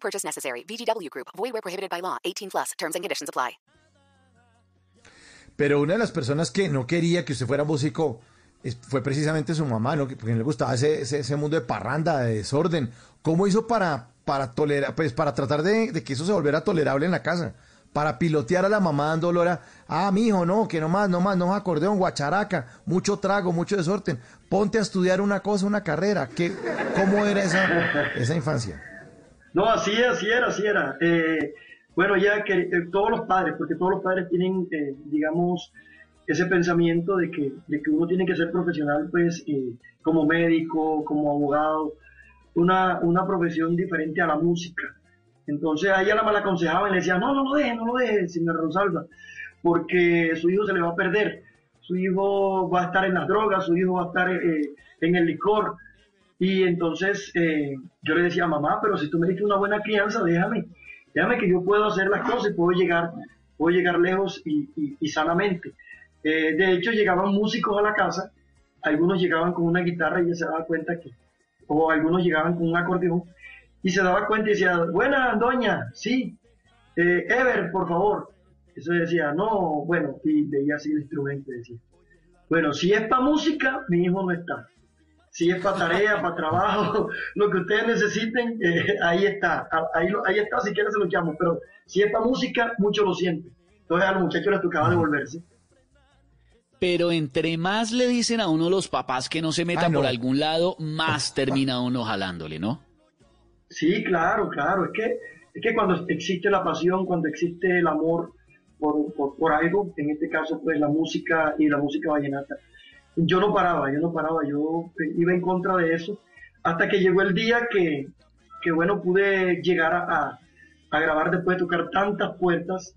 Purchase necessary. VGW Group. Void where prohibited by law. 18 plus. Terms and conditions apply. Pero una de las personas que no quería que usted fuera músico fue precisamente su mamá, ¿no? Que- Porque no le gustaba ese, ese, ese mundo de parranda, de desorden. ¿Cómo hizo para, para tolerar, pues para tratar de, de que eso se volviera tolerable en la casa? Para pilotear a la mamá dándole hora, ah, mijo, no, que no más, no más, no más acordeón, guacharaca, mucho trago, mucho desorden. Ponte a estudiar una cosa, una carrera. ¿Qué, ¿Cómo era esa, esa infancia? No, así, así era, así era. Eh, bueno, ya que eh, todos los padres, porque todos los padres tienen, eh, digamos, ese pensamiento de que, de que uno tiene que ser profesional, pues, como médico, como abogado, una, una profesión diferente a la música. Entonces a la mal aconsejaba y le decía, no, no lo deje, no lo deje, señor Rosalba, porque su hijo se le va a perder, su hijo va a estar en las drogas, su hijo va a estar eh, en el licor. Y entonces eh, yo le decía, mamá, pero si tú me diste una buena crianza, déjame, déjame que yo puedo hacer las cosas y puedo llegar, puedo llegar lejos y, y- sanamente. Eh, de hecho, llegaban músicos a la casa, algunos llegaban con una guitarra y ella se daba cuenta que, o algunos llegaban con un acordeón y se daba cuenta y decía, buena doña, sí, eh, Ever, por favor. Eso decía, no, bueno, y veía así el instrumento decía, bueno, si es para música, mi hijo no está. Si es para tarea, para trabajo, lo que ustedes necesiten, eh, ahí está. A- Ahí, lo- ahí está, si quieren se lo llamo. Pero si es para música, mucho lo sienten. Entonces a los muchachos les tocaba devolverse. Pero entre más le dicen a uno los papás que no se meta Ah, no. por algún lado, más termina uno jalándole, ¿no? Sí, claro, claro. Es que, es que cuando existe la pasión, cuando existe el amor por, por, por algo, en este caso pues la música y la música vallenata, yo no paraba, yo no paraba, yo iba en contra de eso, hasta que llegó el día que, que bueno, pude llegar a grabar después de tocar tantas puertas,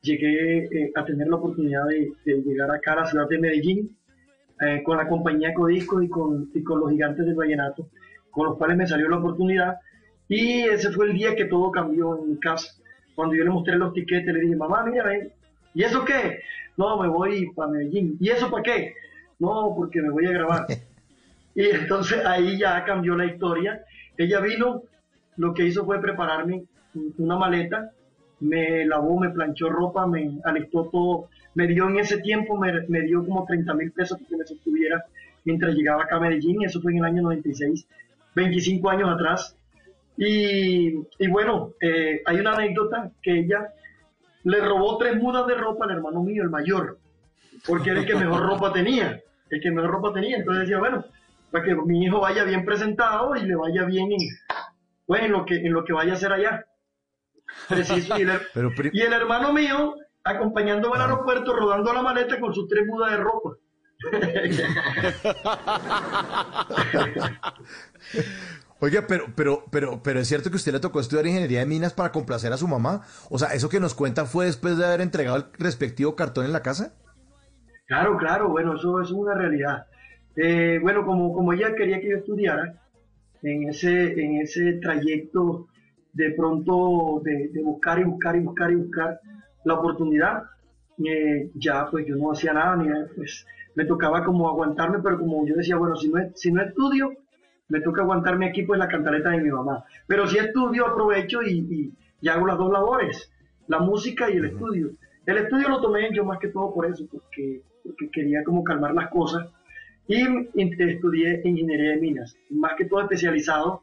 llegué eh, a tener la oportunidad de, de llegar acá a la ciudad de Medellín, eh, con la compañía Codisco y con, y con los gigantes del vallenato, con los cuales me salió la oportunidad. Y ese fue el día que todo cambió en mi casa. Cuando yo le mostré los tiquetes, le dije, mamá, mira, ven. ¿Y eso qué? No, me voy para Medellín. ¿Y eso para qué? No, porque me voy a grabar. y entonces ahí ya cambió la historia. Ella vino, lo que hizo fue prepararme una maleta, me lavó, me planchó ropa, me alistó todo. Me dio en ese tiempo, me, me dio como 30 mil pesos para que me sostuviera mientras llegaba acá a Medellín. Y eso fue en el año 96, 25 años atrás. Y, y bueno, eh, hay una anécdota que ella le robó tres mudas de ropa al hermano mío, el mayor, porque era el que mejor ropa tenía, el que mejor ropa tenía. Entonces decía, bueno, para que mi hijo vaya bien presentado y le vaya bien en, bueno, en lo que, en lo que vaya a hacer allá. Preciso, y, el, Pero pri- y el hermano mío acompañándome al aeropuerto, rodando la maleta con sus tres mudas de ropa. Oiga, pero, pero, pero, pero es cierto que usted le tocó estudiar ingeniería de minas para complacer a su mamá. O sea, eso que nos cuenta fue después de haber entregado el respectivo cartón en la casa. Claro, claro, bueno, eso, es una realidad. Eh, bueno, como, como ella quería que yo estudiara, en ese, en ese trayecto de pronto de, de buscar y buscar y buscar y buscar la oportunidad, eh, ya pues yo no hacía nada, ni pues me tocaba como aguantarme, pero como yo decía, bueno, si no, si no estudio, me toca aguantarme aquí pues la cantaleta de mi mamá. Pero si estudio, aprovecho y, y- y hago las dos labores, la música y el estudio. El estudio lo tomé yo más que todo por eso, porque, porque quería como calmar las cosas. Y, estudié ingeniería de minas, más que todo especializado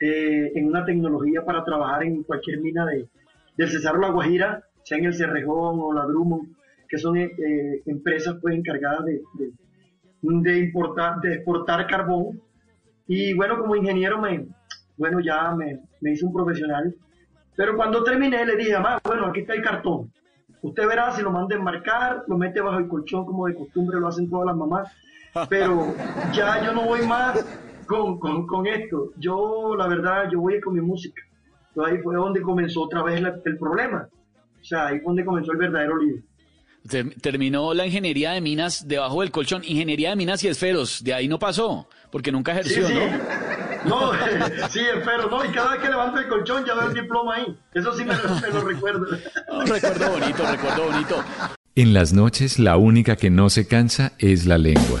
eh, en una tecnología para trabajar en cualquier mina de, del Cesar o La Guajira, sea en el Cerrejón o la Drummond, que son eh, eh, empresas pues encargadas de, de, de importar, de exportar carbón. Y bueno, como ingeniero me, bueno, ya me, me hice un profesional. Pero cuando terminé le dije, bueno, aquí está el cartón. Usted verá si lo manda a enmarcar, lo mete bajo el colchón como de costumbre lo hacen todas las mamás. Pero ya yo no voy más con, con, con esto. Yo, la verdad, yo voy con mi música. Entonces ahí fue donde comenzó otra vez la- el problema. O sea, ahí fue donde comenzó el verdadero lío. Ter- Terminó la ingeniería de minas debajo del colchón. Ingeniería de minas y esferos. De ahí no pasó, porque nunca Sí, ejerció, sí. ¿no? No, sí, espero, ¿no? Y cada vez que levanto el colchón ya veo el diploma ahí. Eso sí me, lo- me lo recuerdo. Un recuerdo bonito, recuerdo bonito. En las noches la única que no se cansa es la lengua.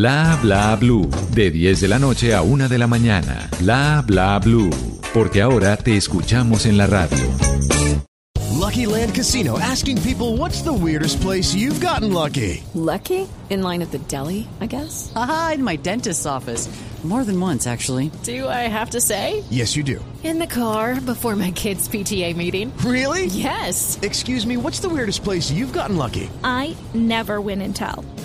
Bla bla blue, de 10 de la noche a 1 de la mañana. Bla bla blue, porque ahora te escuchamos en la radio. Lucky Land Casino asking people what's the weirdest place you've gotten lucky. Lucky? In line at the deli, I guess? Aha, in my dentist's office. More than once, actually. Do I have to say? Yes, you do. In the car before my kids' PTA meeting. Really? Yes. Excuse me, what's the weirdest place you've gotten lucky? I never win and tell.